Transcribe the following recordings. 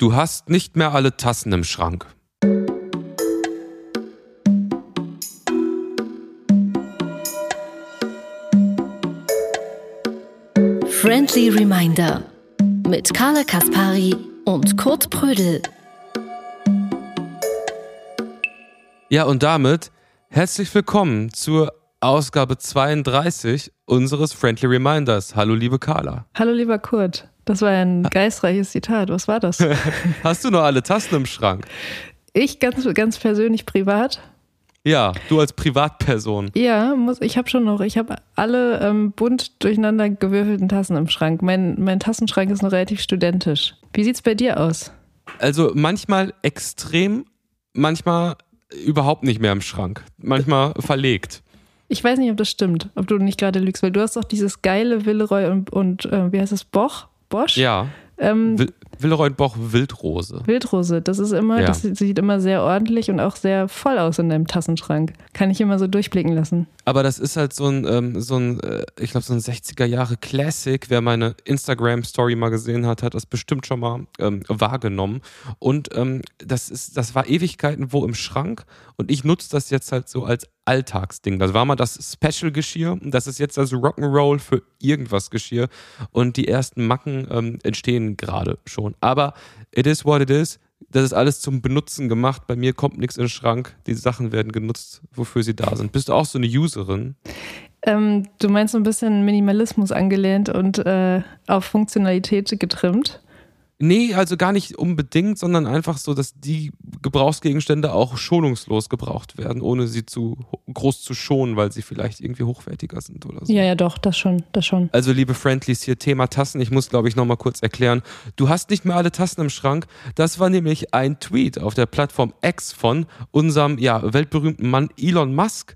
Du hast nicht mehr alle Tassen im Schrank. Friendly Reminder mit Carla Kaspari und Kurt Prödel. Ja, und damit herzlich willkommen zur Ausgabe 32 unseres Friendly Reminders. Hallo, liebe Carla. Hallo, lieber Kurt. Das war ein geistreiches Zitat. Was war das? Hast du noch alle Tassen im Schrank? Ich ganz, ganz persönlich privat. Ja, du als Privatperson. Ja, muss, ich habe schon noch. Ich habe alle ähm, bunt durcheinander gewürfelten Tassen im Schrank. Mein, mein Tassenschrank ist noch relativ studentisch. Wie sieht's bei dir aus? Also manchmal extrem, manchmal überhaupt nicht mehr im Schrank. Manchmal verlegt. Ich weiß nicht, ob das stimmt, ob du nicht gerade lügst, weil du hast doch dieses geile Villeroy und, und äh, wie heißt es, Boch? Bosch? Ja. Ähm, Will Willeroy Boch Wildrose. Wildrose, das ist immer, Ja. das sieht immer sehr ordentlich und auch sehr voll aus in deinem Tassenschrank. Kann ich immer so durchblicken lassen. Aber das ist halt so ein, ähm, so ein äh, ich glaube, so ein 60er Jahre Classic. Wer meine Instagram-Story mal gesehen hat, hat das bestimmt schon mal ähm, wahrgenommen. Und ähm, das ist, das war Ewigkeiten wo im Schrank und ich nutze das jetzt halt so als Alltagsding. Das war mal das Special-Geschirr das ist jetzt das Rock'n'Roll für irgendwas Geschirr. Und die ersten Macken ähm, entstehen gerade schon. Aber it is what it is. Das ist alles zum Benutzen gemacht. Bei mir kommt nichts in den Schrank. Die Sachen werden genutzt, wofür sie da sind. Bist du auch so eine Userin? Ähm, du meinst so ein bisschen Minimalismus angelehnt und äh, auf Funktionalität getrimmt. Nee, also gar nicht unbedingt, sondern einfach so, dass die Gebrauchsgegenstände auch schonungslos gebraucht werden, ohne sie zu groß zu schonen, weil sie vielleicht irgendwie hochwertiger sind oder so. Ja, ja, doch, das schon, das schon. Also, liebe Friendlies, hier Thema Tassen. Ich muss, glaube ich, nochmal kurz erklären. Du hast nicht mehr alle Tassen im Schrank. Das war nämlich ein Tweet auf der Plattform X von unserem ja, weltberühmten Mann Elon Musk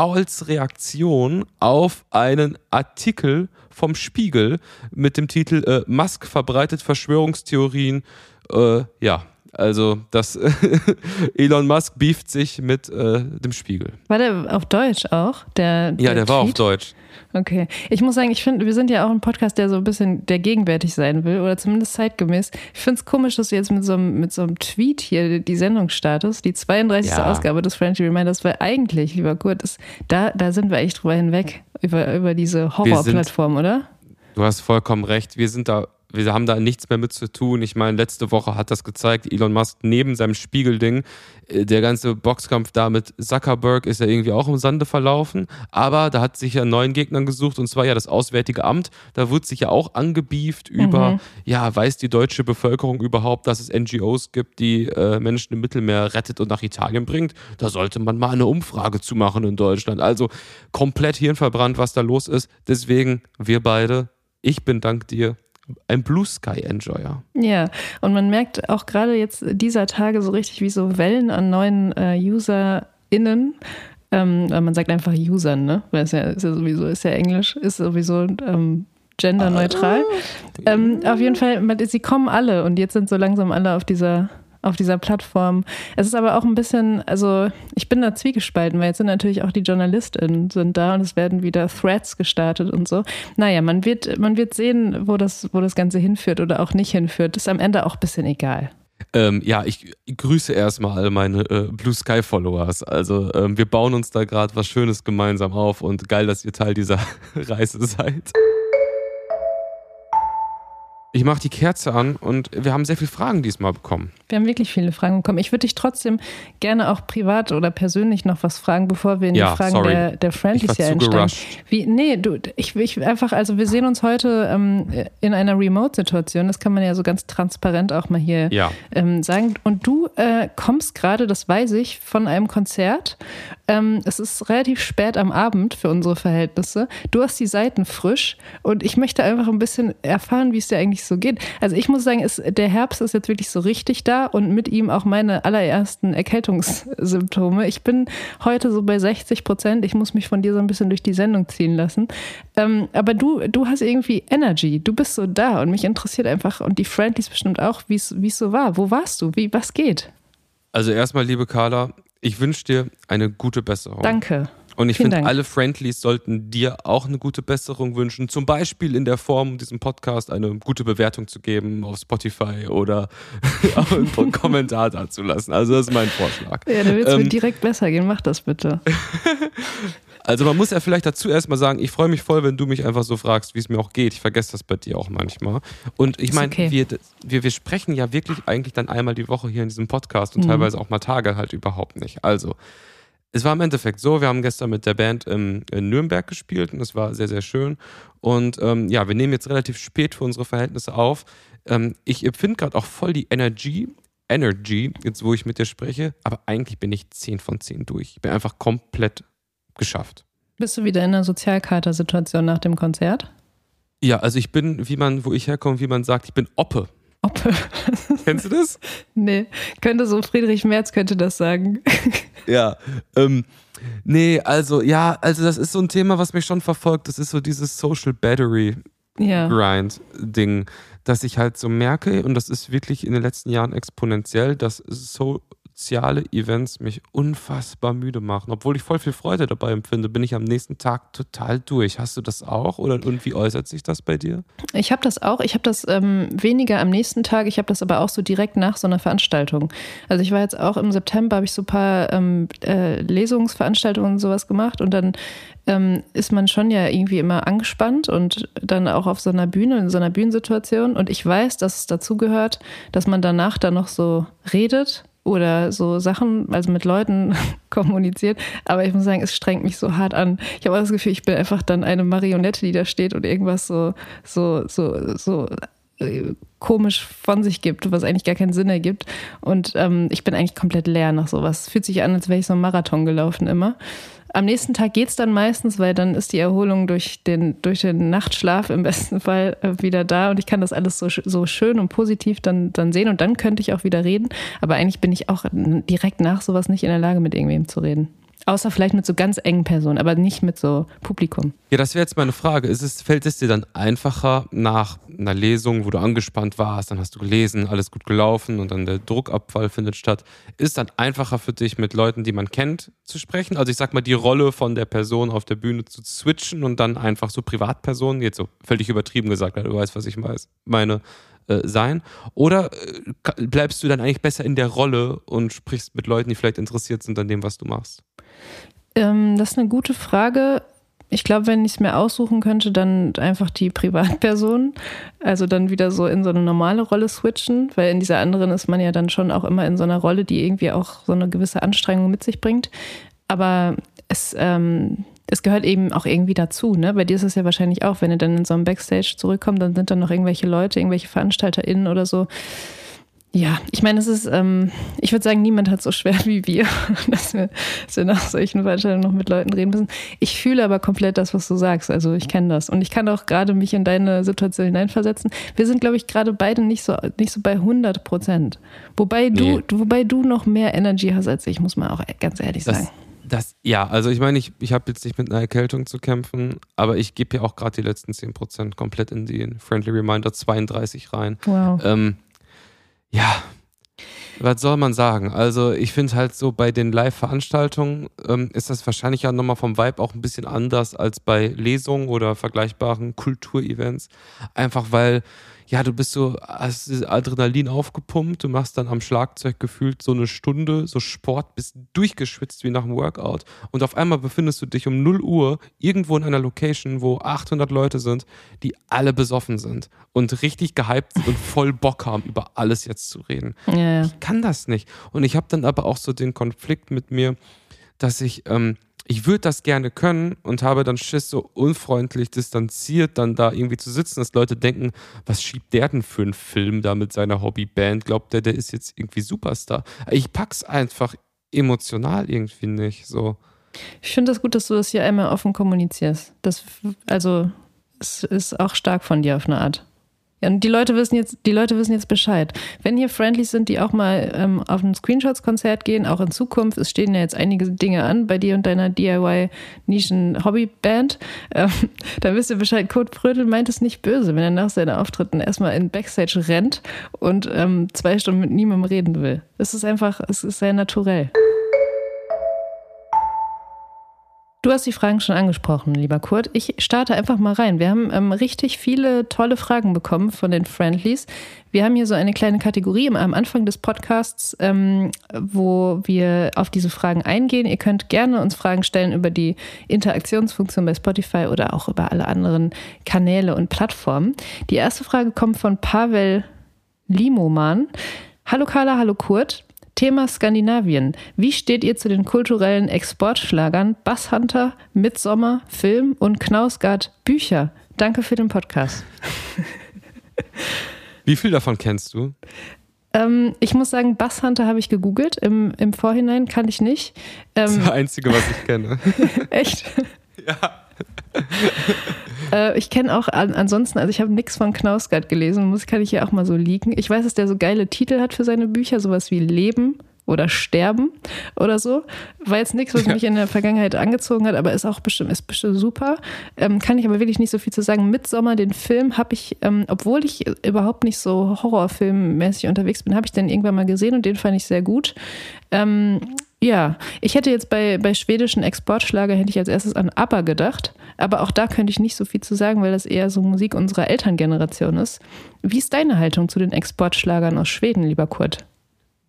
als Reaktion auf einen Artikel vom Spiegel mit dem Titel äh, Musk verbreitet Verschwörungstheorien. Äh, ja, also das Elon Musk beeft sich mit äh, dem Spiegel. War der auf Deutsch auch? Der, Ja, der war auf Tweet? Deutsch. Okay. Ich muss sagen, ich finde, wir sind ja auch ein Podcast, der so ein bisschen der gegenwärtig sein will oder zumindest zeitgemäß. Ich finde es komisch, dass du jetzt mit so, einem, mit so einem Tweet hier die Sendung startest, die 32. Ja. Ausgabe des Friendly Reminders, weil eigentlich, lieber Kurt, ist, da, da sind wir echt drüber hinweg, über, über diese Horrorplattform, oder? Du hast vollkommen recht. Wir sind da, wir haben da nichts mehr mit zu tun. Ich meine, letzte Woche hat das gezeigt, Elon Musk neben seinem Spiegelding, äh, der ganze Boxkampf da mit Zuckerberg ist ja irgendwie auch im Sande verlaufen. Aber da hat sich ja einen neuen Gegnern gesucht und zwar ja das Auswärtige Amt. Da wird sich ja auch angebieft über, ja, weiß die deutsche Bevölkerung überhaupt, dass es NGOs gibt, die äh, Menschen im Mittelmeer rettet und nach Italien bringt? Da sollte man mal eine Umfrage zu machen in Deutschland. Also komplett hirnverbrannt, was da los ist. Deswegen, wir beide, ich bin dank dir ein Blue Sky Enjoyer. Ja, und man merkt auch gerade jetzt dieser Tage so richtig, wie so Wellen an neuen äh, UserInnen. Ähm, man sagt einfach Usern, ne? Weil es ja, ist ja sowieso, ist ja Englisch, ist sowieso ähm, genderneutral. Ähm, auf jeden Fall, man- sie kommen alle und jetzt sind so langsam alle auf dieser auf dieser Plattform. Es ist aber auch ein bisschen, also ich bin da zwiegespalten, weil jetzt sind natürlich auch die JournalistInnen sind da und es werden wieder Threads gestartet und so. Naja, man wird, man wird sehen, wo das, wo das Ganze hinführt oder auch nicht hinführt. ist am Ende auch ein bisschen egal. Ähm, ja, ich grüße erstmal meine äh, Blue Sky Followers. Also ähm, wir bauen uns da gerade was Schönes gemeinsam auf und geil, dass ihr Teil dieser Reise seid. Ich mache die Kerze an und wir haben sehr viele Fragen diesmal bekommen. Wir haben wirklich viele Fragen bekommen. Ich würde dich trotzdem gerne auch privat oder persönlich noch was fragen, bevor wir in Ja, die Fragen sorry. der, der Friendlies hier einsteigen. Wie, nee, du, ich, ich einfach, also wir sehen uns heute ähm, in einer Remote-Situation. Das kann man ja so ganz transparent auch mal hier Ja. ähm, sagen. Und du äh, kommst gerade, das weiß ich, von einem Konzert. Ähm, es ist relativ spät am Abend für unsere Verhältnisse. Du hast die Seiten frisch und ich möchte einfach ein bisschen erfahren, wie es dir eigentlich so geht. Also ich muss sagen, es, der Herbst ist jetzt wirklich so richtig da und mit ihm auch meine allerersten Erkältungssymptome. Ich bin heute so bei 60 Prozent. Ich muss mich von dir so ein bisschen durch die Sendung ziehen lassen. Ähm, aber du, du hast irgendwie Energy. Du bist so da und mich interessiert einfach und die Friendlies bestimmt auch, wie es wie es so war. Wo warst du? Wie, was geht? Also erstmal, liebe Carla, ich wünsche dir eine gute Besserung. Danke. Und ich finde, alle Friendlies sollten dir auch eine gute Besserung wünschen. Zum Beispiel in der Form, diesem Podcast eine gute Bewertung zu geben auf Spotify oder auch einen Kommentar dazulassen. Also das ist mein Vorschlag. Ja, da wird es mir Ähm, direkt besser gehen. Mach das bitte. Also man muss ja vielleicht dazu erstmal sagen, ich freue mich voll, wenn du mich einfach so fragst, wie es mir auch geht. Ich vergesse das bei dir auch manchmal. Und ich meine, okay. wir, wir, wir sprechen ja wirklich eigentlich dann einmal die Woche hier in diesem Podcast und Mhm. teilweise auch mal Tage halt überhaupt nicht. Also, es war im Endeffekt so, wir haben gestern mit der Band in Nürnberg gespielt und es war sehr, sehr schön. Und ähm, ja, wir nehmen jetzt relativ spät für unsere Verhältnisse auf. Ähm, ich empfinde gerade auch voll die Energy, Energy, jetzt wo ich mit dir spreche, aber eigentlich bin ich 10 von 10 durch. Ich bin einfach komplett geschafft. Bist du wieder in einer Sozialkater-Situation nach dem Konzert? Ja, also ich bin, wie man, wo ich herkomme, wie man sagt, ich bin Oppe. Ob. Kennst du das? nee, könnte so Friedrich Merz könnte das sagen. Ja. Ähm, nee, also ja, also das ist so ein Thema, was mich schon verfolgt. Das ist so dieses Social Battery ja. Grind Ding, dass ich halt so merke und das ist wirklich in den letzten Jahren exponentiell, dass soziale Events mich unfassbar müde machen. Obwohl ich voll viel Freude dabei empfinde, bin ich am nächsten Tag total durch. Hast du das auch oder und wie äußert sich das bei dir? Ich habe das auch. Ich habe das ähm, weniger am nächsten Tag. Ich habe das aber auch so direkt nach so einer Veranstaltung. Also ich war jetzt auch im September, habe ich so ein paar ähm, äh, Lesungsveranstaltungen und sowas gemacht und dann ähm, ist man schon ja irgendwie immer angespannt und dann auch auf so einer Bühne, in so einer Bühnensituation. Und ich weiß, dass es dazu gehört, dass man danach dann noch so redet oder so Sachen, also mit Leuten kommuniziert. Aber ich muss sagen, es strengt mich so hart an. Ich habe auch das Gefühl, ich bin einfach dann eine Marionette, die da steht und irgendwas so, so, so, so äh, komisch von sich gibt, was eigentlich gar keinen Sinn ergibt. Und ähm, ich bin eigentlich komplett leer nach sowas. Fühlt sich an, als wäre ich so einen Marathon gelaufen immer. Am nächsten Tag geht's dann meistens, weil dann ist die Erholung durch den, durch den Nachtschlaf im besten Fall äh, wieder da und ich kann das alles so, so schön und positiv dann, dann sehen und dann könnte ich auch wieder reden. Aber eigentlich bin ich auch direkt nach sowas nicht in der Lage, mit irgendwem zu reden. Außer vielleicht mit so ganz engen Personen, aber nicht mit so Publikum. Ja, das wäre jetzt meine Frage. Ist es, fällt es dir dann einfacher nach einer Lesung, wo du angespannt warst, dann hast du gelesen, alles gut gelaufen und dann der Druckabfall findet statt. Ist es dann einfacher für dich, mit Leuten, die man kennt, zu sprechen? Also ich sag mal, die Rolle von der Person auf der Bühne zu switchen und dann einfach so Privatpersonen, jetzt so völlig übertrieben gesagt, du weißt, was ich meine, äh, sein? Oder äh, bleibst du dann eigentlich besser in der Rolle und sprichst mit Leuten, die vielleicht interessiert sind an dem, was du machst? Ähm, das ist eine gute Frage. Ich glaube, wenn ich es mir aussuchen könnte, dann einfach die Privatperson. Also dann wieder so in so eine normale Rolle switchen, weil in dieser anderen ist man ja dann schon auch immer in so einer Rolle, die irgendwie auch so eine gewisse Anstrengung mit sich bringt. Aber es, ähm, es gehört eben auch irgendwie dazu. Ne? Bei dir ist es ja wahrscheinlich auch, wenn ihr dann in so einem Backstage zurückkommt, dann sind dann noch irgendwelche Leute, irgendwelche VeranstalterInnen oder so. Ja, ich meine, es ist, ähm, ich würde sagen, niemand hat so schwer wie wir, dass wir, dass wir nach solchen Veranstaltungen noch mit Leuten reden müssen. Ich fühle aber komplett das, was du sagst. Also ich kenne das. Und ich kann auch gerade mich in deine Situation hineinversetzen. Wir sind, glaube ich, gerade beide nicht so, nicht so bei 100 Prozent. Wobei du, Nee. wobei du noch mehr Energy hast als ich, muss man auch ganz ehrlich Das, sagen. das, ja, also ich meine, ich, ich habe jetzt nicht mit einer Erkältung zu kämpfen, aber ich gebe ja auch gerade die letzten 10% komplett in die Friendly Reminder 32 rein. Wow. Ähm, ja, was soll man sagen? Also ich finde halt so bei den Live-Veranstaltungen ähm, ist das wahrscheinlich ja nochmal vom Vibe auch ein bisschen anders als bei Lesungen oder vergleichbaren Kulturevents. Einfach weil, ja, du bist so, hast Adrenalin aufgepumpt, du machst dann am Schlagzeug gefühlt so eine Stunde, so Sport, bist durchgeschwitzt wie nach einem Workout und auf einmal befindest du dich um 0 Uhr irgendwo in einer Location, wo 800 Leute sind, die alle besoffen sind und richtig gehypt sind und voll Bock haben, über alles jetzt zu reden Ja, ja. ich kann das nicht. Und ich habe dann aber auch so den Konflikt mit mir, dass ich, ähm, ich würde das gerne können und habe dann Schiss, so unfreundlich distanziert dann da irgendwie zu sitzen, dass Leute denken, was schiebt der denn für einen Film da mit seiner Hobbyband? Glaubt der, der ist jetzt irgendwie Superstar? Ich pack's einfach emotional irgendwie nicht. So. Ich finde das gut, dass du das hier einmal offen kommunizierst. Das, also, es ist auch stark von dir auf eine Art. Ja, und die Leute wissen jetzt, die Leute wissen jetzt Bescheid. Wenn hier Friendlies sind, die auch mal ähm, auf ein Screenshots-Konzert gehen, auch in Zukunft, es stehen ja jetzt einige Dinge an bei dir und deiner DIY-Nischen-Hobbyband, ähm, dann wisst ihr Bescheid. Kurt Brödel meint es nicht böse, wenn er nach seinen Auftritten erstmal in Backstage rennt und ähm, zwei Stunden mit niemandem reden will. Es ist einfach, es ist sehr naturell. Du hast die Fragen schon angesprochen, lieber Kurt. Ich starte einfach mal rein. Wir haben ähm, richtig viele tolle Fragen bekommen von den Friendlies. Wir haben hier so eine kleine Kategorie am Anfang des Podcasts, ähm, wo wir auf diese Fragen eingehen. Ihr könnt gerne uns Fragen stellen über die Interaktionsfunktion bei Spotify oder auch über alle anderen Kanäle und Plattformen. Die erste Frage kommt von Pavel Limoman. Hallo Carla, hallo Kurt. Thema Skandinavien. Wie steht ihr zu den kulturellen Exportschlagern Basshunter, Midsommer, Film und Knausgard Bücher? Danke für den Podcast. Wie viel davon kennst du? Ähm, ich muss sagen, Basshunter habe ich gegoogelt. Im, Im Vorhinein kann ich nicht. Ähm, das ist das Einzige, was ich kenne. Echt? Ja. äh, ich kenne auch an, ansonsten, also ich habe nichts von Knausgard gelesen, muss kann ich hier auch mal so liegen. Ich weiß, dass der so geile Titel hat für seine Bücher, sowas wie Leben oder Sterben oder so. War jetzt nichts, was mich in der Vergangenheit angezogen hat, aber ist auch bestimmt, ist bestimmt super. Ähm, kann ich aber wirklich nicht so viel zu sagen. Midsommer, den Film, habe ich, ähm, obwohl ich überhaupt nicht so horrorfilmmäßig unterwegs bin, habe ich den irgendwann mal gesehen und den fand ich sehr gut. Ähm, ja, ich hätte jetzt bei, bei schwedischen Exportschlager hätte ich als erstes an ABBA gedacht, aber auch da könnte ich nicht so viel zu sagen, weil das eher so Musik unserer Elterngeneration ist. Wie ist deine Haltung zu den Exportschlagern aus Schweden, lieber Kurt?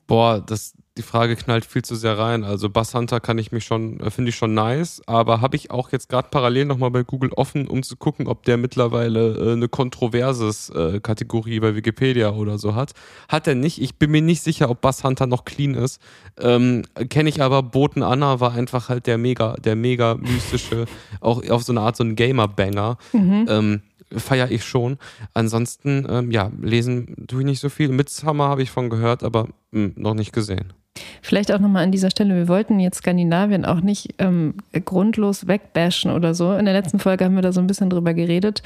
Boah, das, die Frage knallt viel zu sehr rein. Also Bass Hunter kann ich mich schon, äh, finde ich schon nice, aber habe ich auch jetzt gerade parallel nochmal bei Google offen, um zu gucken, ob der mittlerweile äh, eine kontroverses äh, Kategorie bei Wikipedia oder so hat. Hat er nicht. Ich bin mir nicht sicher, ob Bass Hunter noch clean ist. Ähm, Kenne ich aber, Boten Anna war einfach halt der mega, der mega mystische, auch auf so eine Art so ein Gamer-Banger. Mhm. Ähm, feiere ich schon. Ansonsten, ähm, ja, lesen tue ich nicht so viel. Midsummer habe ich von gehört, aber mh, hm, noch nicht gesehen. Vielleicht auch nochmal an dieser Stelle, wir wollten jetzt Skandinavien auch nicht ähm, grundlos wegbashen oder so. In der letzten Folge haben wir da so ein bisschen drüber geredet.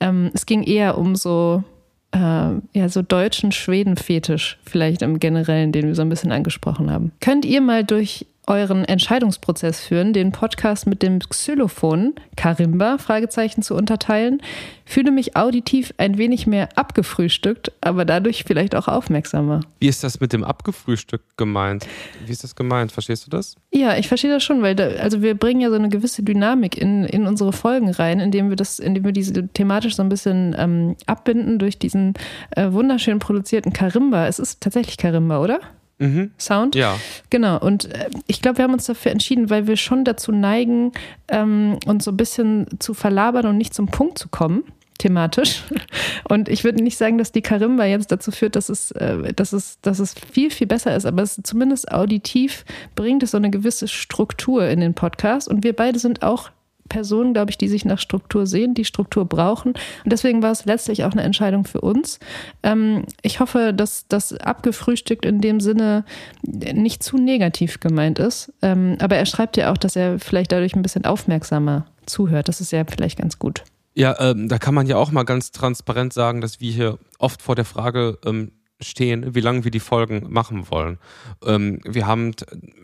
Ähm, es ging eher um so, äh, ja, so deutschen Schweden-Fetisch, vielleicht im Generellen, den wir so ein bisschen angesprochen haben. Könnt ihr mal durch euren Entscheidungsprozess führen, den Podcast mit dem Xylophon Karimba Fragezeichen zu unterteilen. Fühle mich auditiv ein wenig mehr abgefrühstückt, aber dadurch vielleicht auch aufmerksamer. Wie ist das mit dem abgefrühstückt gemeint? Wie ist das gemeint? Verstehst du das? Ja, ich verstehe das schon, weil da, also wir bringen ja so eine gewisse Dynamik in, in unsere Folgen rein, indem wir das, indem wir diese thematisch so ein bisschen ähm, abbinden durch diesen äh, wunderschön produzierten Karimba. Es ist tatsächlich Karimba, oder? Mhm. Sound. Ja. Genau. Und äh, ich glaube, wir haben uns dafür entschieden, weil wir schon dazu neigen, ähm, uns so ein bisschen zu verlabern und nicht zum Punkt zu kommen thematisch. Und ich würde nicht sagen, dass die Karimba jetzt dazu führt, dass es, äh, dass es, dass es viel, viel besser ist, aber es zumindest auditiv bringt es so eine gewisse Struktur in den Podcast. Und wir beide sind auch Personen, glaube ich, die sich nach Struktur sehen, die Struktur brauchen. Und deswegen war es letztlich auch eine Entscheidung für uns. Ähm, ich hoffe, dass das abgefrühstückt in dem Sinne nicht zu negativ gemeint ist. Ähm, aber er schreibt ja auch, dass er vielleicht dadurch ein bisschen aufmerksamer zuhört. Das ist ja vielleicht ganz gut. Ja, ähm, da kann man ja auch mal ganz transparent sagen, dass wir hier oft vor der Frage ähm, stehen, wie lange wir die Folgen machen wollen. Ähm, wir haben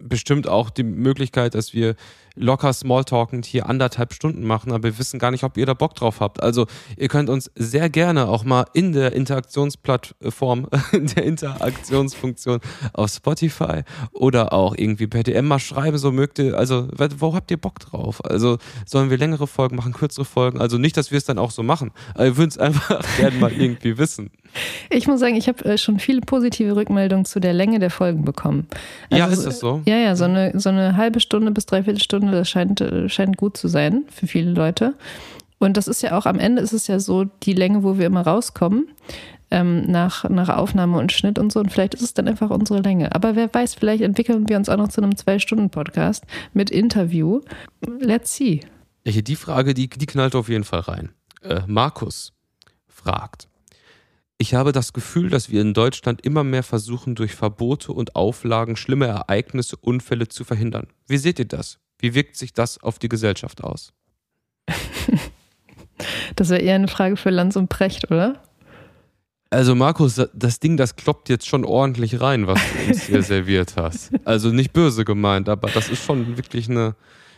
bestimmt auch die Möglichkeit, dass wir locker smalltalkend hier anderthalb Stunden machen, aber wir wissen gar nicht, ob ihr da Bock drauf habt. Also ihr könnt uns sehr gerne auch mal in der Interaktionsplattform, in der Interaktionsfunktion auf Spotify oder auch irgendwie per DM mal schreiben, so mögt ihr, also wo habt ihr Bock drauf? Also sollen wir längere Folgen machen, kürzere Folgen? Also nicht, dass wir es dann auch so machen, aber wir würden es einfach gerne mal irgendwie wissen. Ich muss sagen, ich habe äh, schon viele positive Rückmeldungen zu der Länge der Folgen bekommen. Also, ja, ist das so? Ja, ja, so eine, so eine halbe Stunde bis dreiviertel Stunde, das scheint, äh, scheint gut zu sein für viele Leute. Und das ist ja auch am Ende ist es ja so die Länge, wo wir immer rauskommen, ähm, nach, nach Aufnahme und Schnitt und so. Und vielleicht ist es dann einfach unsere Länge. Aber wer weiß, vielleicht entwickeln wir uns auch noch zu einem Zwei-Stunden-Podcast mit Interview. Let's see. Ja, hier die Frage, die, die knallt auf jeden Fall rein. Äh, Markus fragt. Ich habe das Gefühl, dass wir in Deutschland immer mehr versuchen, durch Verbote und Auflagen schlimme Ereignisse, Unfälle zu verhindern. Wie seht ihr das? Wie wirkt sich das auf die Gesellschaft aus? Das wäre eher eine Frage für Lanz und Precht, oder? Also Markus, das Ding, das kloppt jetzt schon ordentlich rein, was du uns hier serviert hast. Also nicht böse gemeint, aber das ist schon wirklich eine,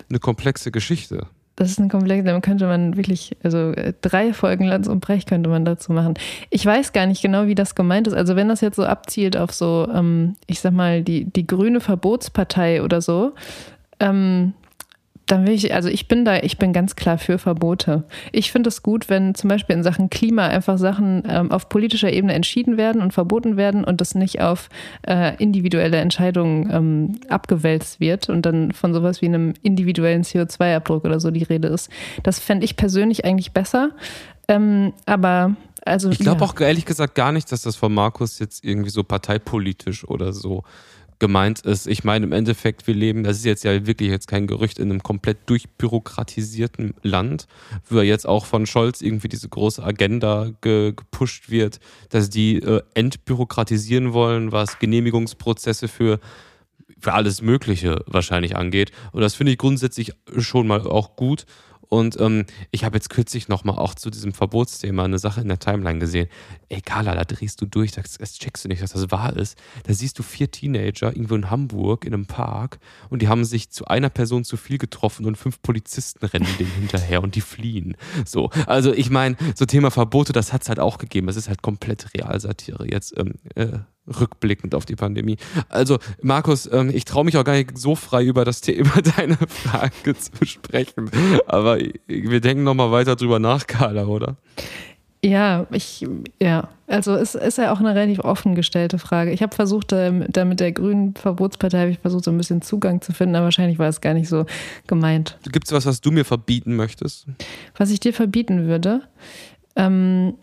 eine komplexe Geschichte. Das ist ein Komplex, da könnte man wirklich, also äh, drei Folgen Lanz und Brecht könnte man dazu machen. Ich weiß gar nicht genau, wie das gemeint ist. Also wenn das jetzt so abzielt auf so, ähm, ich sag mal, die, die grüne Verbotspartei oder so, ähm, dann will ich, also ich bin da, ich bin ganz klar für Verbote. Ich finde es gut, wenn zum Beispiel in Sachen Klima einfach Sachen ähm, auf politischer Ebene entschieden werden und verboten werden und das nicht auf äh, individuelle Entscheidungen ähm, abgewälzt wird und dann von sowas wie einem individuellen CO2-Abdruck oder so die Rede ist. Das fände ich persönlich eigentlich besser. Ähm, aber also. Ich glaube ja. auch ehrlich gesagt gar nicht, dass das von Markus jetzt irgendwie so parteipolitisch oder so gemeint ist. Ich meine, im Endeffekt, wir leben, das ist jetzt ja wirklich jetzt kein Gerücht, in einem komplett durchbürokratisierten Land, wo jetzt auch von Scholz irgendwie diese große Agenda ge gepusht wird, dass die äh, entbürokratisieren wollen, was Genehmigungsprozesse für für alles Mögliche wahrscheinlich angeht. Und das finde ich grundsätzlich schon mal auch gut. Und ähm, ich habe jetzt kürzlich nochmal auch zu diesem Verbotsthema eine Sache in der Timeline gesehen. Ey, Carla, da drehst du durch, das, das checkst du nicht, dass das wahr ist. Da siehst du vier Teenager irgendwo in Hamburg in einem Park und die haben sich zu einer Person zu viel getroffen und fünf Polizisten rennen denen hinterher und die fliehen. So, also ich meine, so Thema Verbote, das hat es halt auch gegeben. Das ist halt komplett Realsatire. Jetzt ähm, äh, rückblickend auf die Pandemie. Also, Markus, ähm, ich traue mich auch gar nicht so frei über das Thema, deine Frage zu sprechen. Aber wir denken nochmal weiter drüber nach, Carla, oder? Ja, ich, ja, also es ist ja auch eine relativ offen gestellte Frage. Ich habe versucht, da mit der grünen Verbotspartei habe ich versucht, so ein bisschen Zugang zu finden, aber wahrscheinlich war es gar nicht so gemeint. Gibt es was, was du mir verbieten möchtest? Was ich dir verbieten würde? Ähm,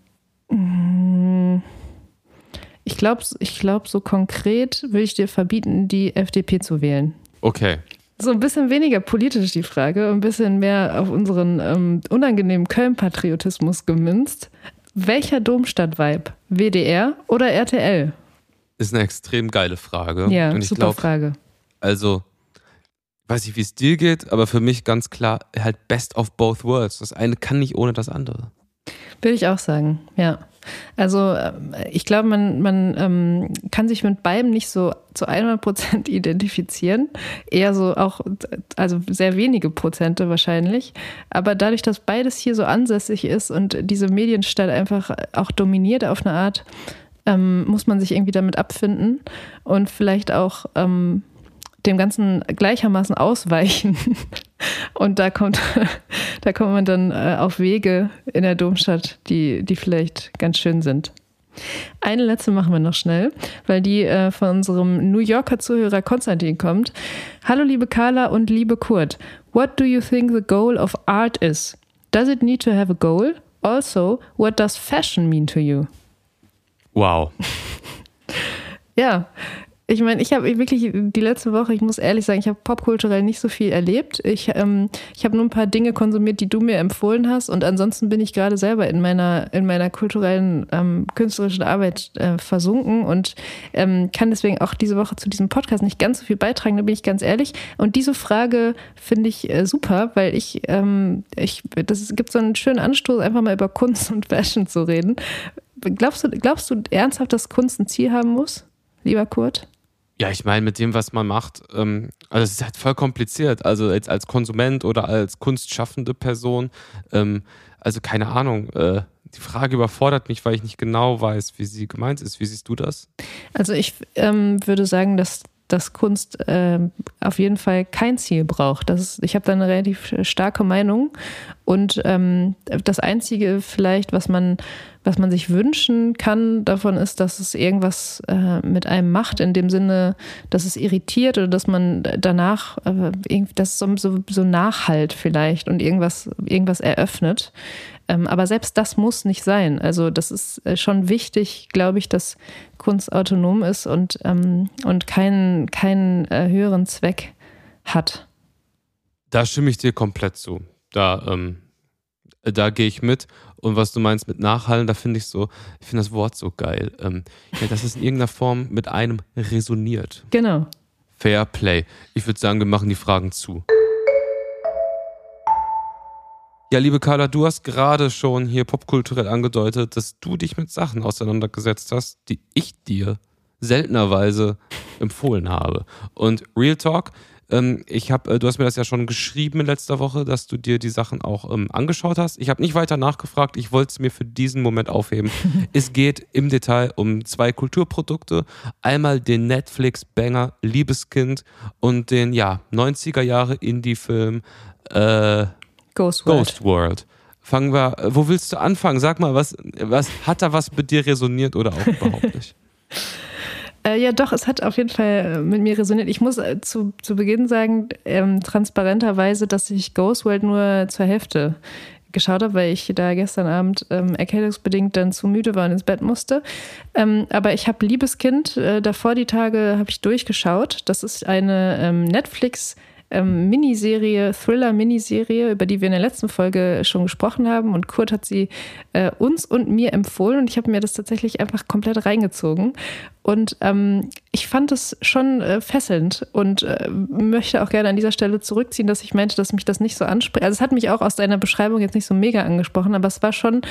ich glaube, ich glaub, so konkret würde ich dir verbieten, die FDP zu wählen. Okay. So ein bisschen weniger politisch die Frage, ein bisschen mehr auf unseren ähm, unangenehmen Köln-Patriotismus gemünzt. Welcher Domstadt-Vibe? WDR oder RTL? Ist eine extrem geile Frage. Ja, Und super glaub, Frage. Also, weiß ich, wie es dir geht, aber für mich ganz klar halt best of both worlds. Das eine kann nicht ohne das andere. Würde ich auch sagen, ja. Also äh, ich glaube, man, man ähm, kann sich mit beidem nicht so zu 100 Prozent identifizieren. Eher so auch, also sehr wenige Prozente wahrscheinlich. Aber dadurch, dass beides hier so ansässig ist und diese Medienstadt einfach auch dominiert auf eine Art, ähm, muss man sich irgendwie damit abfinden und vielleicht auch ähm, dem Ganzen gleichermaßen ausweichen. Und da kommt, da kommt man dann äh, auf Wege in der Domstadt, die, die vielleicht ganz schön sind. Eine letzte machen wir noch schnell, weil die äh, von unserem New Yorker Zuhörer Konstantin kommt. Hallo liebe Carla und liebe Kurt. What do you think the goal of art is? Does it need to have a goal? Also, what does fashion mean to you? Wow. ja, ich meine, ich habe wirklich die letzte Woche, ich muss ehrlich sagen, ich habe popkulturell nicht so viel erlebt. Ich, ähm, ich habe nur ein paar Dinge konsumiert, die du mir empfohlen hast. Und ansonsten bin ich gerade selber in meiner, in meiner kulturellen, ähm, künstlerischen Arbeit äh, versunken und ähm, kann deswegen auch diese Woche zu diesem Podcast nicht ganz so viel beitragen, da bin ich ganz ehrlich. Und diese Frage finde ich äh, super, weil ich, ähm, ich, das gibt so einen schönen Anstoß, einfach mal über Kunst und Fashion zu reden. Glaubst du, glaubst du ernsthaft, dass Kunst ein Ziel haben muss, lieber Kurt? Ja, ich meine, mit dem, was man macht, ähm, also es ist halt voll kompliziert. Also jetzt als Konsument oder als kunstschaffende Person, ähm, also keine Ahnung, äh, die Frage überfordert mich, weil ich nicht genau weiß, wie sie gemeint ist. Wie siehst du das? Also ich ähm, würde sagen, dass dass Kunst äh, auf jeden Fall kein Ziel braucht. Das ist, ich habe da eine relativ starke Meinung. Und ähm, das Einzige vielleicht, was man, was man sich wünschen kann davon, ist, dass es irgendwas äh, mit einem macht, in dem Sinne, dass es irritiert oder dass man danach, äh, das so, so, so nachhalt vielleicht und irgendwas, irgendwas eröffnet. Ähm, aber selbst das muss nicht sein. Also das ist äh, schon wichtig, glaube ich, dass Kunst autonom ist und, ähm, und keinen, keinen äh, höheren Zweck hat. Da stimme ich dir komplett zu. Da, ähm, da gehe ich mit. Und was du meinst mit Nachhallen, da finde ich so, ich finde das Wort so geil. Ähm, ja, dass es in irgendeiner Form mit einem resoniert. Genau. Fair Play. Ich würde sagen, wir machen die Fragen zu. Ja, liebe Carla, du hast gerade schon hier popkulturell angedeutet, dass du dich mit Sachen auseinandergesetzt hast, die ich dir seltenerweise empfohlen habe. Und Real Talk, Ähm, ich habe, äh, du hast mir das ja schon geschrieben in letzter Woche, dass du dir die Sachen auch ähm, angeschaut hast. Ich habe nicht weiter nachgefragt, ich wollte es mir für diesen Moment aufheben. es geht im Detail um zwei Kulturprodukte. Einmal den Netflix-Banger Liebeskind und den, ja, 90er Jahre Indie-Film äh, Ghost World. Ghost World. Fangen wir, wo willst du anfangen? Sag mal, was, was hat da was mit dir resoniert oder auch überhaupt nicht? Äh, ja, doch, es hat auf jeden Fall äh, mit mir resoniert. Ich muss äh, zu, zu Beginn sagen, ähm, transparenterweise, dass ich Ghost World nur zur Hälfte geschaut habe, weil ich da gestern Abend ähm, erkältungsbedingt dann zu müde war und ins Bett musste. Ähm, aber ich habe Liebeskind äh, davor die Tage habe ich durchgeschaut. Das ist eine ähm, Netflix- ähm, Miniserie, Thriller-Miniserie, über die wir in der letzten Folge schon gesprochen haben. Und Kurt hat sie äh, uns und mir empfohlen und ich habe mir das tatsächlich einfach komplett reingezogen. Und ähm, ich fand es schon äh, fesselnd und äh, möchte auch gerne an dieser Stelle zurückziehen, dass ich meinte, dass mich das nicht so anspricht. Also es hat mich auch aus deiner Beschreibung jetzt nicht so mega angesprochen, aber es war schon,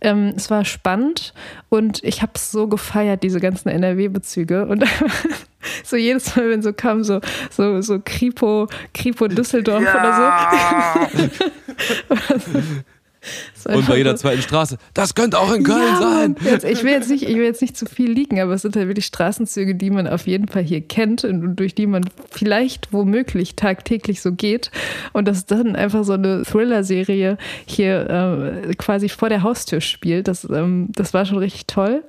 ähm, es war spannend und ich habe es so gefeiert, diese ganzen NRW-Bezüge. Und so jedes Mal, wenn so kam, so, so, so Kripo, Kripo Düsseldorf ja. oder so. Und bei jeder zweiten Straße, das könnte auch in Köln ja, sein. Jetzt, ich, will jetzt nicht, ich will jetzt nicht zu viel liegen, aber es sind halt wirklich Straßenzüge, die man auf jeden Fall hier kennt und durch die man vielleicht womöglich tagtäglich so geht. Und dass dann einfach so eine Thriller-Serie hier äh, quasi vor der Haustür spielt, das, ähm, das war schon richtig toll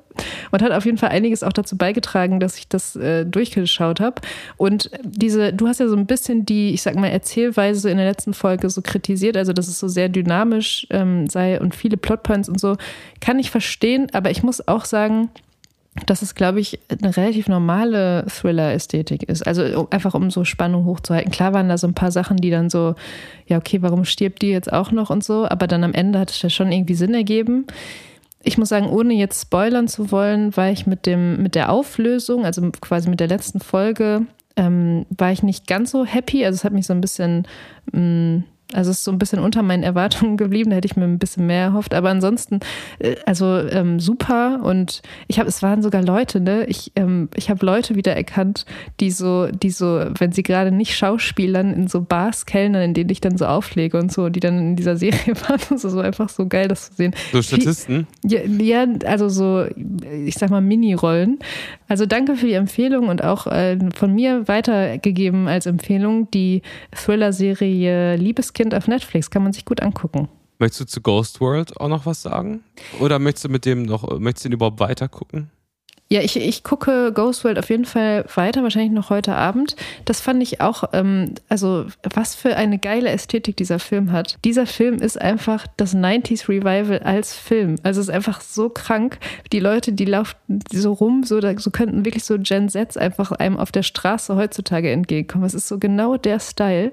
und hat auf jeden Fall einiges auch dazu beigetragen, dass ich das äh, durchgeschaut habe. Und diese, du hast ja so ein bisschen die, ich sag mal, Erzählweise in der letzten Folge so kritisiert, also dass es so sehr dynamisch ähm, sei und viele Plotpoints und so, kann ich verstehen, aber ich muss auch sagen, dass es, glaube ich, eine relativ normale Thriller-Ästhetik ist. Also einfach um so Spannung hochzuhalten. Klar waren da so ein paar Sachen, die dann so, ja, okay, warum stirbt die jetzt auch noch und so, aber dann am Ende hat es ja schon irgendwie Sinn ergeben ich muss sagen, ohne jetzt spoilern zu wollen, war ich mit dem, mit der Auflösung, also quasi mit der letzten Folge, ähm, war ich nicht ganz so happy. Also es hat mich so ein bisschen mh, mm, also es ist so ein bisschen unter meinen Erwartungen geblieben, da hätte ich mir ein bisschen mehr erhofft. Aber ansonsten, äh, also ähm, super. Und ich habe, es waren sogar Leute, ne? Ich, ähm, ich habe Leute wieder erkannt, die so, die so, wenn sie gerade nicht Schauspielern in so Bars kellnern, in denen ich dann so auflege und so, die dann in dieser Serie waren. Das ist so einfach so geil, das zu sehen. So Statisten? Ja, ja also so, ich sag mal, Mini-Rollen. Also danke für die Empfehlung und auch äh, von mir weitergegeben als Empfehlung die Thriller-Serie Liebeskind Kind auf Netflix, kann man sich gut angucken. Möchtest du zu Ghost World auch noch was sagen? Oder möchtest du mit dem noch, möchtest du den überhaupt weiter gucken? Ja, ich, ich gucke Ghost World auf jeden Fall weiter, wahrscheinlich noch heute Abend. Das fand ich auch, ähm, also was für eine geile Ästhetik dieser Film hat. Dieser Film ist einfach das 90s Revival als Film. Also es ist einfach so krank. Die Leute, die laufen so rum, so, so könnten wirklich so Gen Zs einfach einem auf der Straße heutzutage entgegenkommen. Es ist so genau der Style.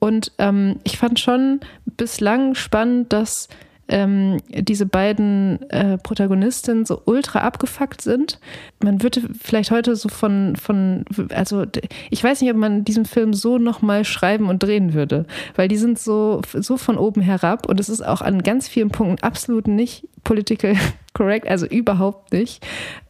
Und ähm, ich fand schon bislang spannend, dass ähm, diese beiden äh, Protagonistinnen so ultra abgefuckt sind. Man würde vielleicht heute so von, von, also ich weiß nicht, ob man diesen Film so nochmal schreiben und drehen würde, weil die sind so, so von oben herab und es ist auch an ganz vielen Punkten absolut nicht political correct, also überhaupt nicht.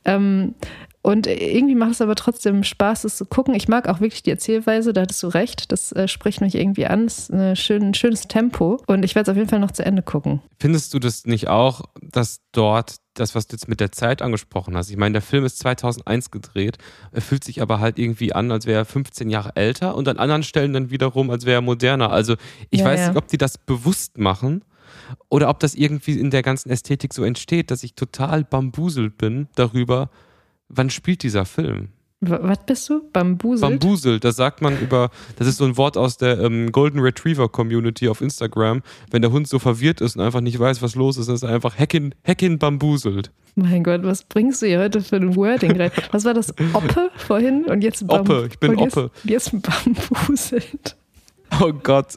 Ähm, und irgendwie macht es aber trotzdem Spaß, es zu gucken. Ich mag auch wirklich die Erzählweise, da hattest du recht. Das äh, spricht mich irgendwie an. Es ist ein, schön, schönes Tempo. Und ich werde es auf jeden Fall noch zu Ende gucken. Findest du das nicht auch, dass dort das, was du jetzt mit der Zeit angesprochen hast. Ich meine, der Film ist 2001 gedreht, er fühlt sich aber halt irgendwie an, als wäre er 15 Jahre älter und an anderen Stellen dann wiederum, als wäre er moderner. Also ich ja, weiß ja. nicht, ob die das bewusst machen oder ob das irgendwie in der ganzen Ästhetik so entsteht, dass ich total bambuselt bin darüber, wann spielt dieser Film? Was bist du? Bambuselt? Bambuselt, das sagt man über, das ist so ein Wort aus der ähm, Golden Retriever Community auf Instagram. Wenn der Hund so verwirrt ist und einfach nicht weiß, was los ist, dann ist er einfach Heckin, Heckin bambuselt. Mein Gott, was bringst du hier heute für ein Wording rein? Was war das? Oppe vorhin und jetzt Bam Oppe, ich bin Oppe. Jetzt, jetzt bambuselt. Oh Gott.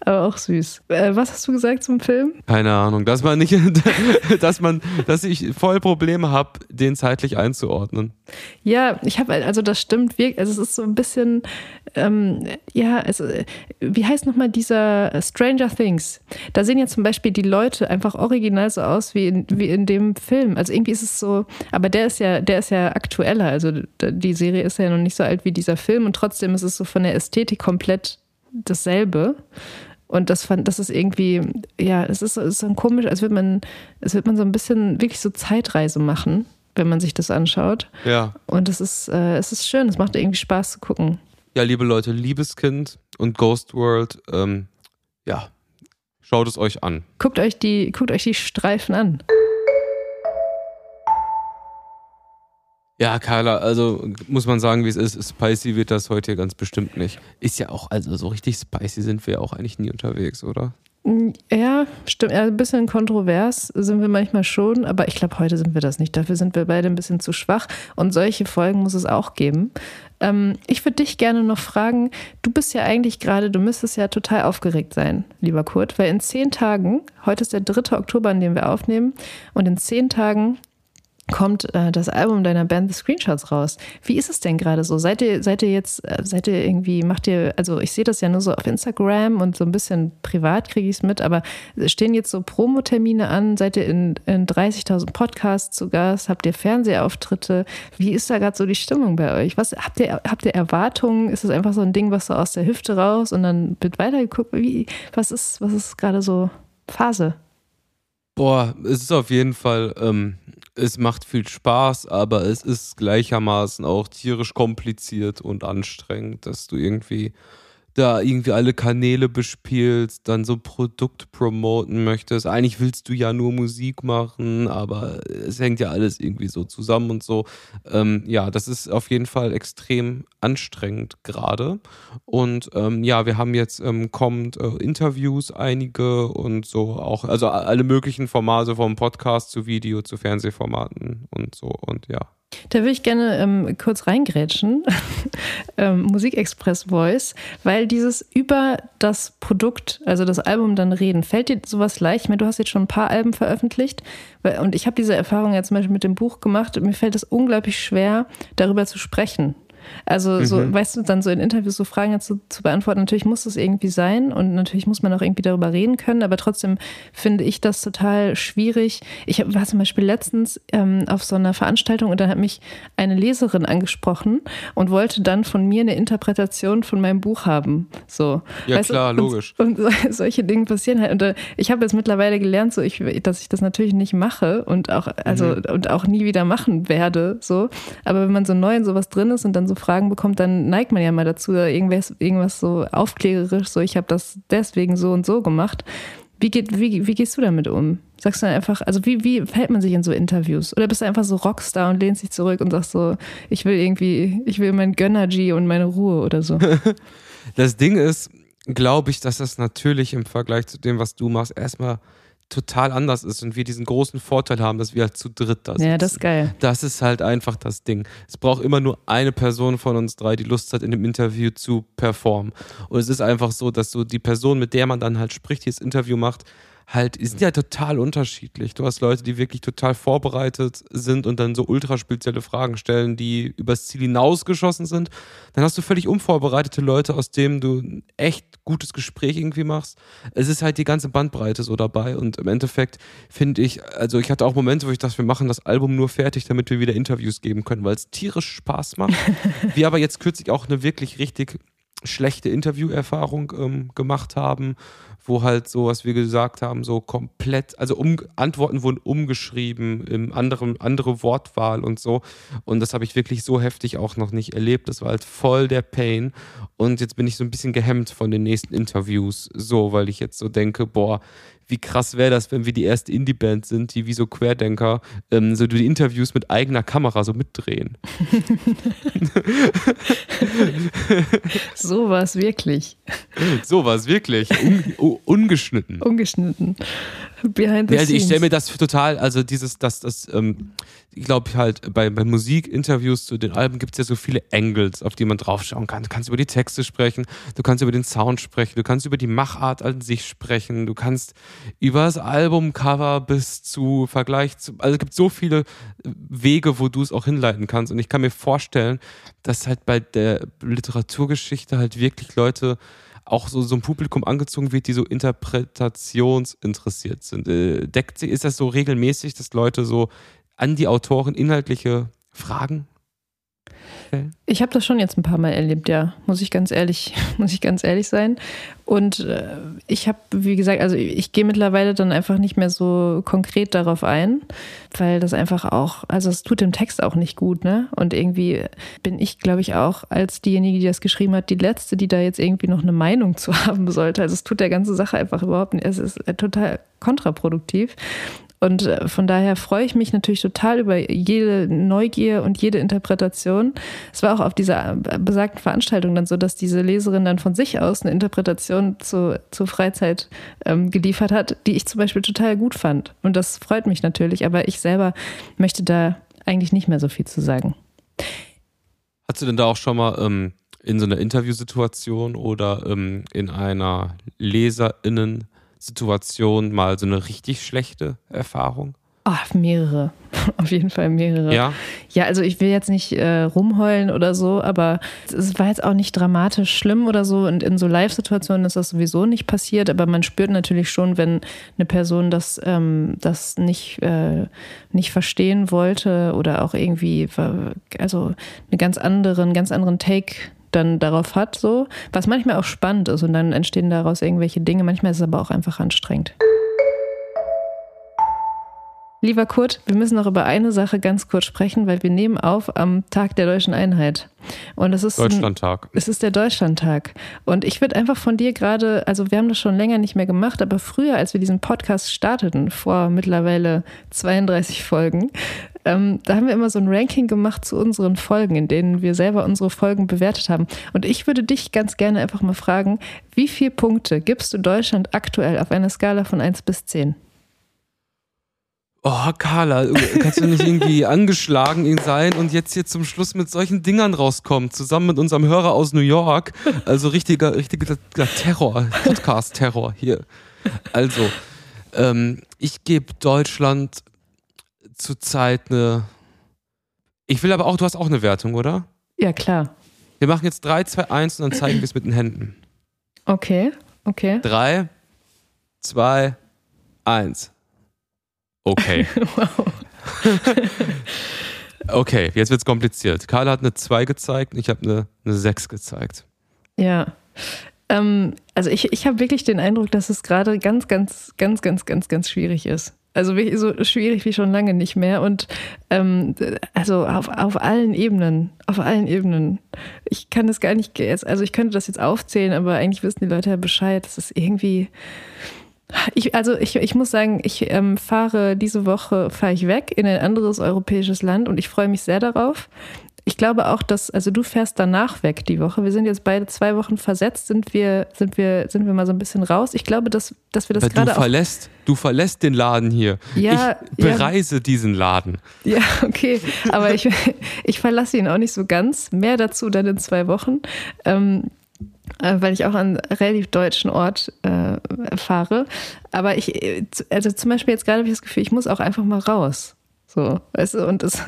Aber auch süß. Äh, was hast du gesagt zum Film? Keine Ahnung, dass man nicht, dass man, dass ich voll Probleme habe, den zeitlich einzuordnen. Ja, ich habe, also das stimmt wirklich, also es ist so ein bisschen, ähm, ja, also, wie heißt nochmal dieser Stranger Things? Da sehen ja zum Beispiel die Leute einfach original so aus wie in, wie in dem Film. Also irgendwie ist es so, aber der ist ja, der ist ja aktueller, also die Serie ist ja noch nicht so alt wie dieser Film und trotzdem ist es so von der Ästhetik komplett dasselbe. Und das fand, das ist irgendwie, ja, es ist, ist so komisch, als würde man, als würde man so ein bisschen wirklich so Zeitreise machen, wenn man sich das anschaut. Ja. Und es ist, äh, es ist schön, es macht irgendwie Spaß zu gucken. Ja, liebe Leute, Liebeskind und Ghost World, ähm, ja, schaut es euch an. Guckt euch die, guckt euch die Streifen an. Ja, Carla, also muss man sagen, wie es ist. Spicy wird das heute ganz bestimmt nicht. Ist ja auch, also so richtig spicy sind wir auch eigentlich nie unterwegs, oder? Ja, stimmt. Ja, ein bisschen kontrovers sind wir manchmal schon, aber ich glaube, heute sind wir das nicht. Dafür sind wir beide ein bisschen zu schwach und solche Folgen muss es auch geben. Ähm, ich würde dich gerne noch fragen, du bist ja eigentlich gerade, du müsstest ja total aufgeregt sein, lieber Kurt, weil in zehn Tagen, heute ist der 3. Oktober, an dem wir aufnehmen, und in zehn Tagen kommt äh, das Album deiner Band The Screenshots raus. Wie ist es denn gerade so? Seid ihr, seid ihr jetzt, äh, seid ihr irgendwie, macht ihr, also ich sehe das ja nur so auf Instagram und so ein bisschen privat kriege ich es mit, aber stehen jetzt so Promotermine an? Seid ihr in, in 30.000 Podcasts zu Gast? Habt ihr Fernsehauftritte? Wie ist da gerade so die Stimmung bei euch? Was, habt ihr, habt ihr Erwartungen? Ist es einfach so ein Ding, was so aus der Hüfte raus und dann wird weitergeguckt? Wie, was ist, was ist gerade so Phase? Boah, es ist auf jeden Fall, ähm, es macht viel Spaß, aber es ist gleichermaßen auch tierisch kompliziert und anstrengend, dass du irgendwie da irgendwie alle Kanäle bespielst, dann so Produkt promoten möchtest. Eigentlich willst du ja nur Musik machen, aber es hängt ja alles irgendwie so zusammen und so. Ähm, ja, das ist auf jeden Fall extrem anstrengend gerade. Und ähm, ja, wir haben jetzt ähm, kommt äh, Interviews, einige und so auch, also alle möglichen Formate vom Podcast zu Video, zu Fernsehformaten und so und ja. Da würde ich gerne ähm, kurz reingrätschen, ähm, Musikexpress Voice, weil dieses über das Produkt, also das Album dann reden, fällt dir sowas leicht? Ich meine, du hast jetzt schon ein paar Alben veröffentlicht und ich habe diese Erfahrung jetzt zum Beispiel mit dem Buch gemacht. Mir fällt es unglaublich schwer, darüber zu sprechen. Also so, mhm. weißt du, dann so in Interviews so Fragen zu, zu beantworten, natürlich muss das irgendwie sein und natürlich muss man auch irgendwie darüber reden können, aber trotzdem finde ich das total schwierig. Ich war zum Beispiel letztens ähm, auf so einer Veranstaltung und dann hat mich eine Leserin angesprochen und wollte dann von mir eine Interpretation von meinem Buch haben. So. Ja weißt klar, du? logisch. Und, und, solche Dinge passieren halt. Und äh, ich habe jetzt mittlerweile gelernt, so ich, dass ich das natürlich nicht mache und auch, also mhm. und auch nie wieder machen werde. So. Aber wenn man so neu in sowas drin ist und dann so Fragen bekommt, dann neigt man ja mal dazu, irgendwas, irgendwas so aufklärerisch, so ich habe das deswegen so und so gemacht. Wie, geht, wie, wie gehst du damit um? Sagst du dann einfach, also wie, wie verhält man sich in so Interviews? Oder bist du einfach so Rockstar und lehnst dich zurück und sagst so, ich will irgendwie, ich will mein Gönnergy und meine Ruhe oder so? Das Ding ist, glaube ich, dass das natürlich im Vergleich zu dem, was du machst, erstmal total anders ist und wir diesen großen Vorteil haben, dass wir halt zu dritt da sind. Ja, das ist geil. Das ist halt einfach das Ding. Es braucht immer nur eine Person von uns drei, die Lust hat, in dem Interview zu performen. Und es ist einfach so, dass so die Person, mit der man dann halt spricht, die das Interview macht, halt, die sind ja total unterschiedlich. Du hast Leute, die wirklich total vorbereitet sind und dann so ultra spezielle Fragen stellen, die übers Ziel hinausgeschossen sind. Dann hast du völlig unvorbereitete Leute, aus denen du ein echt gutes Gespräch irgendwie machst. Es ist halt die ganze Bandbreite so dabei und im Endeffekt finde ich, also ich hatte auch Momente, wo ich dachte, wir machen das Album nur fertig, damit wir wieder Interviews geben können, weil es tierisch Spaß macht. wir aber jetzt kürzlich auch eine wirklich richtig schlechte Interviewerfahrung ähm, gemacht haben, wo halt so, was wir gesagt haben, so komplett, also um, Antworten wurden umgeschrieben, im anderen, andere Wortwahl und so. Und das habe ich wirklich so heftig auch noch nicht erlebt. Das war halt voll der Pain. Und jetzt bin ich so ein bisschen gehemmt von den nächsten Interviews, so, weil ich jetzt so denke, boah, wie krass wäre das, wenn wir die erste Indie-Band sind, die wie so Querdenker ähm, so die Interviews mit eigener Kamera so mitdrehen. so war es wirklich. Sowas, wirklich. Un, ungeschnitten. Ungeschnitten. Behind the ja, also ich stelle mir das total, also dieses, das, das, ähm, ich glaube halt, bei, bei Musikinterviews zu den Alben gibt es ja so viele Angles, auf die man draufschauen kann. Du kannst über die Texte sprechen, du kannst über den Sound sprechen, du kannst über die Machart an sich sprechen, du kannst über das Albumcover bis zu Vergleich zu, also es gibt so viele Wege, wo du es auch hinleiten kannst. Und ich kann mir vorstellen, dass halt bei der Literaturgeschichte halt wirklich Leute auch so, so ein Publikum angezogen wird, die so interpretationsinteressiert sind. Äh, deckt sie, ist das so regelmäßig, dass Leute so an die Autoren inhaltliche Fragen stellen? Ich habe das schon jetzt ein paar Mal erlebt, ja, muss ich ganz ehrlich, muss ich ganz ehrlich sein. Und äh, ich habe, wie gesagt, also ich gehe mittlerweile dann einfach nicht mehr so konkret darauf ein, weil das einfach auch, also es tut dem Text auch nicht gut, ne? Und irgendwie bin ich, glaube ich, auch als diejenige, die das geschrieben hat, die letzte, die da jetzt irgendwie noch eine Meinung zu haben sollte. Also es tut der ganze Sache einfach überhaupt nicht. Es ist äh, total kontraproduktiv. Und äh, von daher freue ich mich natürlich total über jede Neugier und jede Interpretation. Es war auch auf dieser äh, besagten Veranstaltung dann so, dass diese Leserin dann von sich aus eine Interpretation zu, zu Freizeit ähm, geliefert hat, die ich zum Beispiel total gut fand. Und das freut mich natürlich, aber ich selber möchte da eigentlich nicht mehr so viel zu sagen. Hast du denn da auch schon mal ähm, in so einer Interviewsituation oder ähm, in einer LeserInnen- Situation mal so eine richtig schlechte Erfahrung? Oh, mehrere. Auf jeden Fall mehrere. Ja. Ja, also ich will jetzt nicht äh, rumheulen oder so, aber es war jetzt auch nicht dramatisch schlimm oder so. Und in so Live-Situationen ist das sowieso nicht passiert, aber man spürt natürlich schon, wenn eine Person das, ähm, das nicht, äh, nicht verstehen wollte oder auch irgendwie, also einen ganz anderen, ganz anderen Take dann darauf hat, so, was manchmal auch spannend ist und dann entstehen daraus irgendwelche Dinge. Manchmal ist es aber auch einfach anstrengend. Lieber Kurt, wir müssen noch über eine Sache ganz kurz sprechen, weil wir nehmen auf am Tag der deutschen Einheit. Und es ist Deutschlandtag. Ein, es ist der Deutschlandtag. Und ich würde einfach von dir gerade, also wir haben das schon länger nicht mehr gemacht, aber früher, als wir diesen Podcast starteten, vor mittlerweile 32 Folgen, ähm, da haben wir immer so ein Ranking gemacht zu unseren Folgen, in denen wir selber unsere Folgen bewertet haben. Und ich würde dich ganz gerne einfach mal fragen, wie viele Punkte gibst du Deutschland aktuell auf einer Skala von 1 bis 10? Oh, Carla, kannst du nicht irgendwie angeschlagen sein und jetzt hier zum Schluss mit solchen Dingern rauskommen, zusammen mit unserem Hörer aus New York? Also richtiger, richtiger Terror, Podcast-Terror hier. Also, ähm, ich gebe Deutschland zurzeit eine. Ich will aber auch, du hast auch eine Wertung, oder? Ja, klar. Wir machen jetzt 3, 2, 1 und dann zeigen wir es mit den Händen. Okay, okay. 3, 2, 1. Okay. wow. okay, jetzt wird es kompliziert. Carla hat eine 2 gezeigt und ich habe eine, eine 6 gezeigt. Ja. Ähm, also ich, ich habe wirklich den Eindruck, dass es gerade ganz, ganz, ganz, ganz, ganz, ganz schwierig ist. Also so schwierig wie schon lange nicht mehr. Und ähm, also auf, auf allen Ebenen, auf allen Ebenen. Ich kann das gar nicht also ich könnte das jetzt aufzählen, aber eigentlich wissen die Leute ja Bescheid. Das ist irgendwie. Ich, also ich, ich muss sagen, ich ähm, fahre diese Woche fahre ich weg in ein anderes europäisches Land und ich freue mich sehr darauf. Ich glaube auch, dass, also du fährst danach weg die Woche. Wir sind jetzt beide zwei Wochen versetzt, sind wir, sind wir, sind wir mal so ein bisschen raus. Ich glaube, dass, dass wir das gerade. Du verlässt, du verlässt den Laden hier. Ja, ich bereise ja. diesen Laden. Ja, okay. Aber ich, ich verlasse ihn auch nicht so ganz. Mehr dazu dann in zwei Wochen. Ähm, weil ich auch an einen relativ deutschen Ort äh, fahre. Aber ich, also zum Beispiel jetzt gerade habe ich das Gefühl, ich muss auch einfach mal raus. So, weißt du, und das,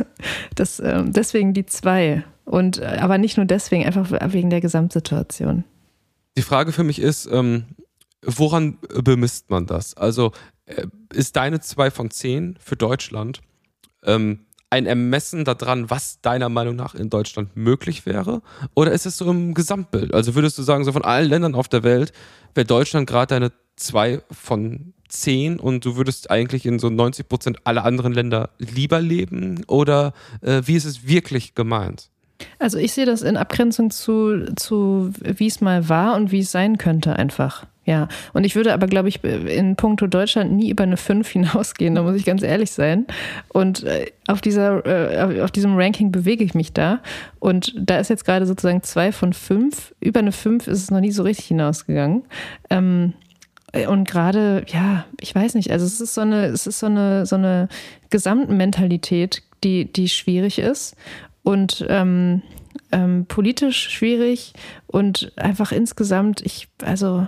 das, ähm, deswegen die zwei. Und äh, aber nicht nur deswegen, einfach wegen der Gesamtsituation. Die Frage für mich ist, ähm, woran bemisst man das? Also äh, ist deine zwei von zehn für Deutschland ähm, ein Ermessen daran, was deiner Meinung nach in Deutschland möglich wäre? Oder ist es so im Gesamtbild? Also würdest du sagen, so von allen Ländern auf der Welt wäre Deutschland gerade deine zwei von 10 und du würdest eigentlich in so 90 Prozent aller anderen Länder lieber leben? Oder äh, wie ist es wirklich gemeint? Also ich sehe das in Abgrenzung zu, zu wie es mal war und wie es sein könnte einfach. Ja, und ich würde aber, glaube ich, in puncto Deutschland nie über eine 5 hinausgehen, da muss ich ganz ehrlich sein. Und äh, auf, dieser, äh, auf diesem Ranking bewege ich mich da. Und da ist jetzt gerade sozusagen 2 von 5. Über eine 5 ist es noch nie so richtig hinausgegangen. Ähm, und gerade, ja, ich weiß nicht, also es ist so eine, es ist so eine, so eine Gesamtmentalität, die, die schwierig ist und ähm, ähm, politisch schwierig und einfach insgesamt, ich, also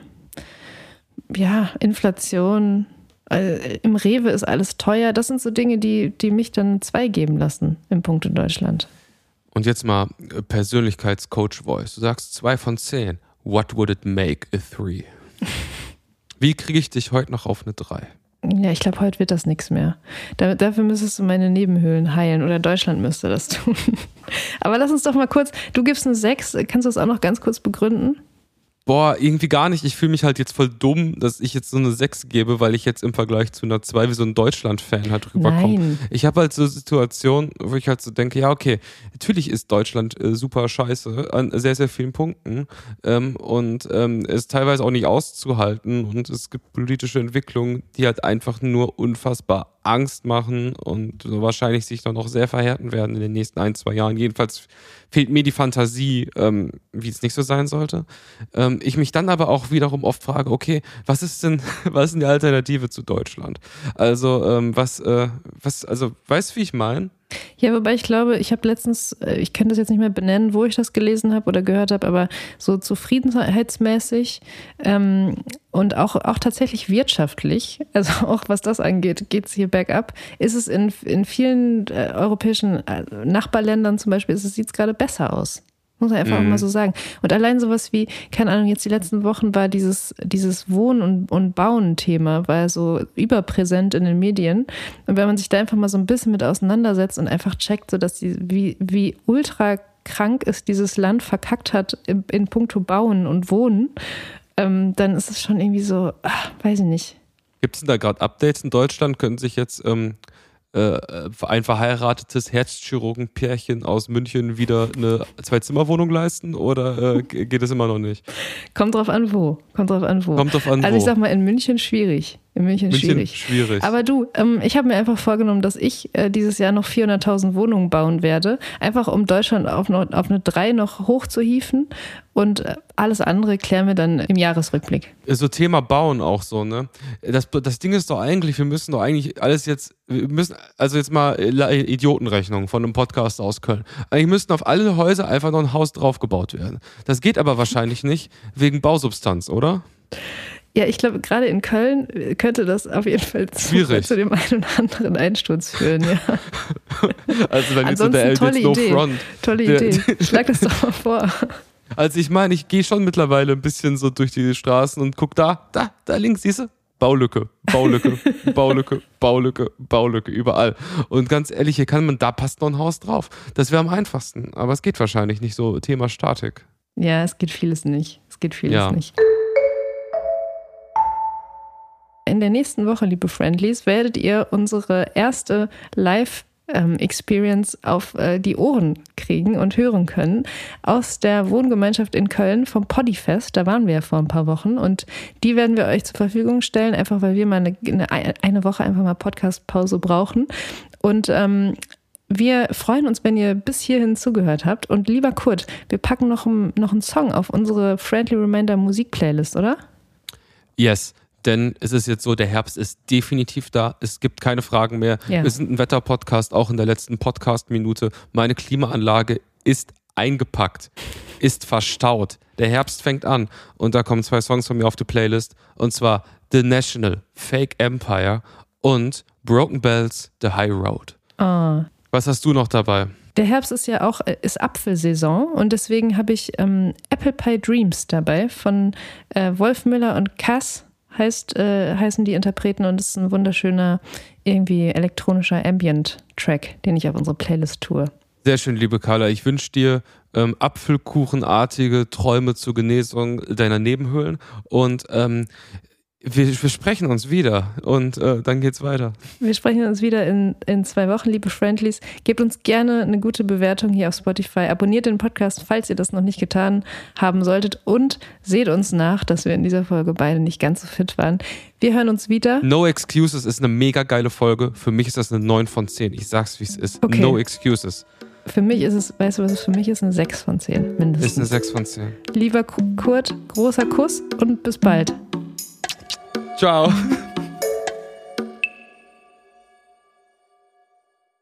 ja, Inflation, äh, im Rewe ist alles teuer. Das sind so Dinge, die, die mich dann zwei geben lassen im Punkt in Deutschland. Und jetzt mal äh, Persönlichkeitscoach-Voice. Du sagst zwei von zehn. What would it make a three? Wie kriege ich dich heute noch auf eine drei? Ja, ich glaube, heute wird das nichts mehr. Da, dafür müsstest du meine Nebenhöhlen heilen oder Deutschland müsste das tun. Aber lass uns doch mal kurz, du gibst eine 6, kannst du das auch noch ganz kurz begründen? Boah, irgendwie gar nicht. Ich fühle mich halt jetzt voll dumm, dass ich jetzt so eine 6 gebe, weil ich jetzt im Vergleich zu einer 2 wie so ein Deutschland-Fan halt rüberkomme. Ich habe halt so Situationen, wo ich halt so denke, ja, okay, natürlich ist Deutschland äh, super scheiße an sehr, sehr vielen Punkten ähm, und ähm, ist teilweise auch nicht auszuhalten und es gibt politische Entwicklungen, die halt einfach nur unfassbar Angst machen und wahrscheinlich sich dann noch sehr verhärten werden in den nächsten ein, zwei Jahren. Jedenfalls fehlt mir die Fantasie, ähm, wie es nicht so sein sollte. Ähm, ich mich dann aber auch wiederum oft frage, okay, was ist denn, was ist denn die Alternative zu Deutschland? Also, ähm, was, äh, was, also, weißt du, wie ich meine? Ja, wobei ich glaube, ich habe letztens, äh, ich könnte das jetzt nicht mehr benennen, wo ich das gelesen habe oder gehört habe, aber so zufriedenheitsmäßig ähm, und auch, auch tatsächlich wirtschaftlich, also auch was das angeht, geht es hier bergab, ist es in, in vielen äh, europäischen äh, Nachbarländern zum Beispiel, sieht es gerade besser aus. Muss man einfach mhm. mal so sagen. Und allein sowas wie, keine Ahnung, jetzt die letzten Wochen war dieses, dieses Wohnen- und, und Bauen-Thema, war so überpräsent in den Medien. Und wenn man sich da einfach mal so ein bisschen mit auseinandersetzt und einfach checkt, so dass die, wie, wie ultra krank ist dieses Land verkackt hat in, in puncto Bauen und Wohnen, ähm, dann ist es schon irgendwie so, ach, weiß ich nicht. Gibt es denn da gerade Updates in Deutschland? Können sich jetzt ähm, äh, ein verheiratetes Herzchirurgenpärchen aus München wieder eine Zwei-Zimmer-Wohnung leisten oder äh, geht es immer noch nicht? Kommt drauf an, wo. Kommt drauf an, wo. Kommt drauf an, also ich wo. sag mal, in München schwierig. In München, München schwierig. schwierig. Aber du, ähm, ich habe mir einfach vorgenommen, dass ich äh, dieses Jahr noch 400.000 Wohnungen bauen werde. Einfach um Deutschland auf, noch, auf eine 3 noch hochzuhieven. Und äh, alles andere klären wir dann im Jahresrückblick. So Thema Bauen auch so, ne? Das, das Ding ist doch eigentlich, wir müssen doch eigentlich alles jetzt, wir müssen, also jetzt mal äh, Idiotenrechnung von einem Podcast aus Köln. Eigentlich müssten auf alle Häuser einfach noch ein Haus draufgebaut werden. Das geht aber wahrscheinlich nicht wegen Bausubstanz, oder? Ja, ich glaube, gerade in Köln könnte das auf jeden Fall zu, zu dem einen oder anderen Einsturz führen, ja. Also dann gibt's so Ansonsten der tolle No Idee. Front. Tolle Der- Idee. Schlag das doch mal vor. Also ich meine, ich gehe schon mittlerweile ein bisschen so durch die Straßen und guck da, da, da links, siehst du? Baulücke, Baulücke, Baulücke, Baulücke, Baulücke, überall. Und ganz ehrlich, hier kann man, da passt noch ein Haus drauf. Das wäre am einfachsten. Aber es geht wahrscheinlich nicht so. Thema Statik. Ja, es geht vieles nicht. Es geht vieles Ja. nicht. In der nächsten Woche, liebe Friendlies, werdet ihr unsere erste Live- ähm, Experience auf äh, die Ohren kriegen und hören können aus der Wohngemeinschaft in Köln vom Poddyfest. Da waren wir ja vor ein paar Wochen und die werden wir euch zur Verfügung stellen, einfach weil wir mal eine, eine, Woche einfach mal Podcast-Pause brauchen. Und ähm, wir freuen uns, wenn ihr bis hierhin zugehört habt. Und lieber Kurt, wir packen noch, noch einen Song auf unsere Friendly Reminder Musik-Playlist, oder? Yes. Denn es ist jetzt so, der Herbst ist definitiv da. Es gibt keine Fragen mehr. Ja. Wir sind ein Wetterpodcast, auch in der letzten Podcast-Minute. Meine Klimaanlage ist eingepackt, ist verstaut. Der Herbst fängt an und da kommen zwei Songs von mir auf die Playlist. Und zwar The National, Fake Empire und Broken Bells, The High Road. Ah. Was hast du noch dabei? Der Herbst ist ja auch äh, ist Apfelsaison und deswegen habe ich ähm, Apple Pie Dreams dabei von äh, Wolf Müller und Cass heißt, äh, heißen die Interpreten und es ist ein wunderschöner irgendwie elektronischer Ambient-Track, den ich auf unsere Playlist tue. Sehr schön, liebe Carla. Ich wünsche dir ähm, Apfelkuchenartige Träume zur Genesung deiner Nebenhöhlen. Und ähm, wir, wir sprechen uns wieder und äh, dann geht's weiter. Wir sprechen uns wieder in, in zwei Wochen, liebe Friendlies. Gebt uns gerne eine gute Bewertung hier auf Spotify. Abonniert den Podcast, falls ihr das noch nicht getan haben solltet. Und seht uns nach, dass wir in dieser Folge beide nicht ganz so fit waren. Wir hören uns wieder. No Excuses ist eine mega geile Folge. Für mich ist das eine 9 von 10. Ich sag's, wie es ist. Okay. No Excuses. Für mich ist es, weißt du, was es für mich ist? Eine 6 von 10, mindestens. Ist eine 6 von 10. Lieber Kurt, großer Kuss und bis bald. Ciao.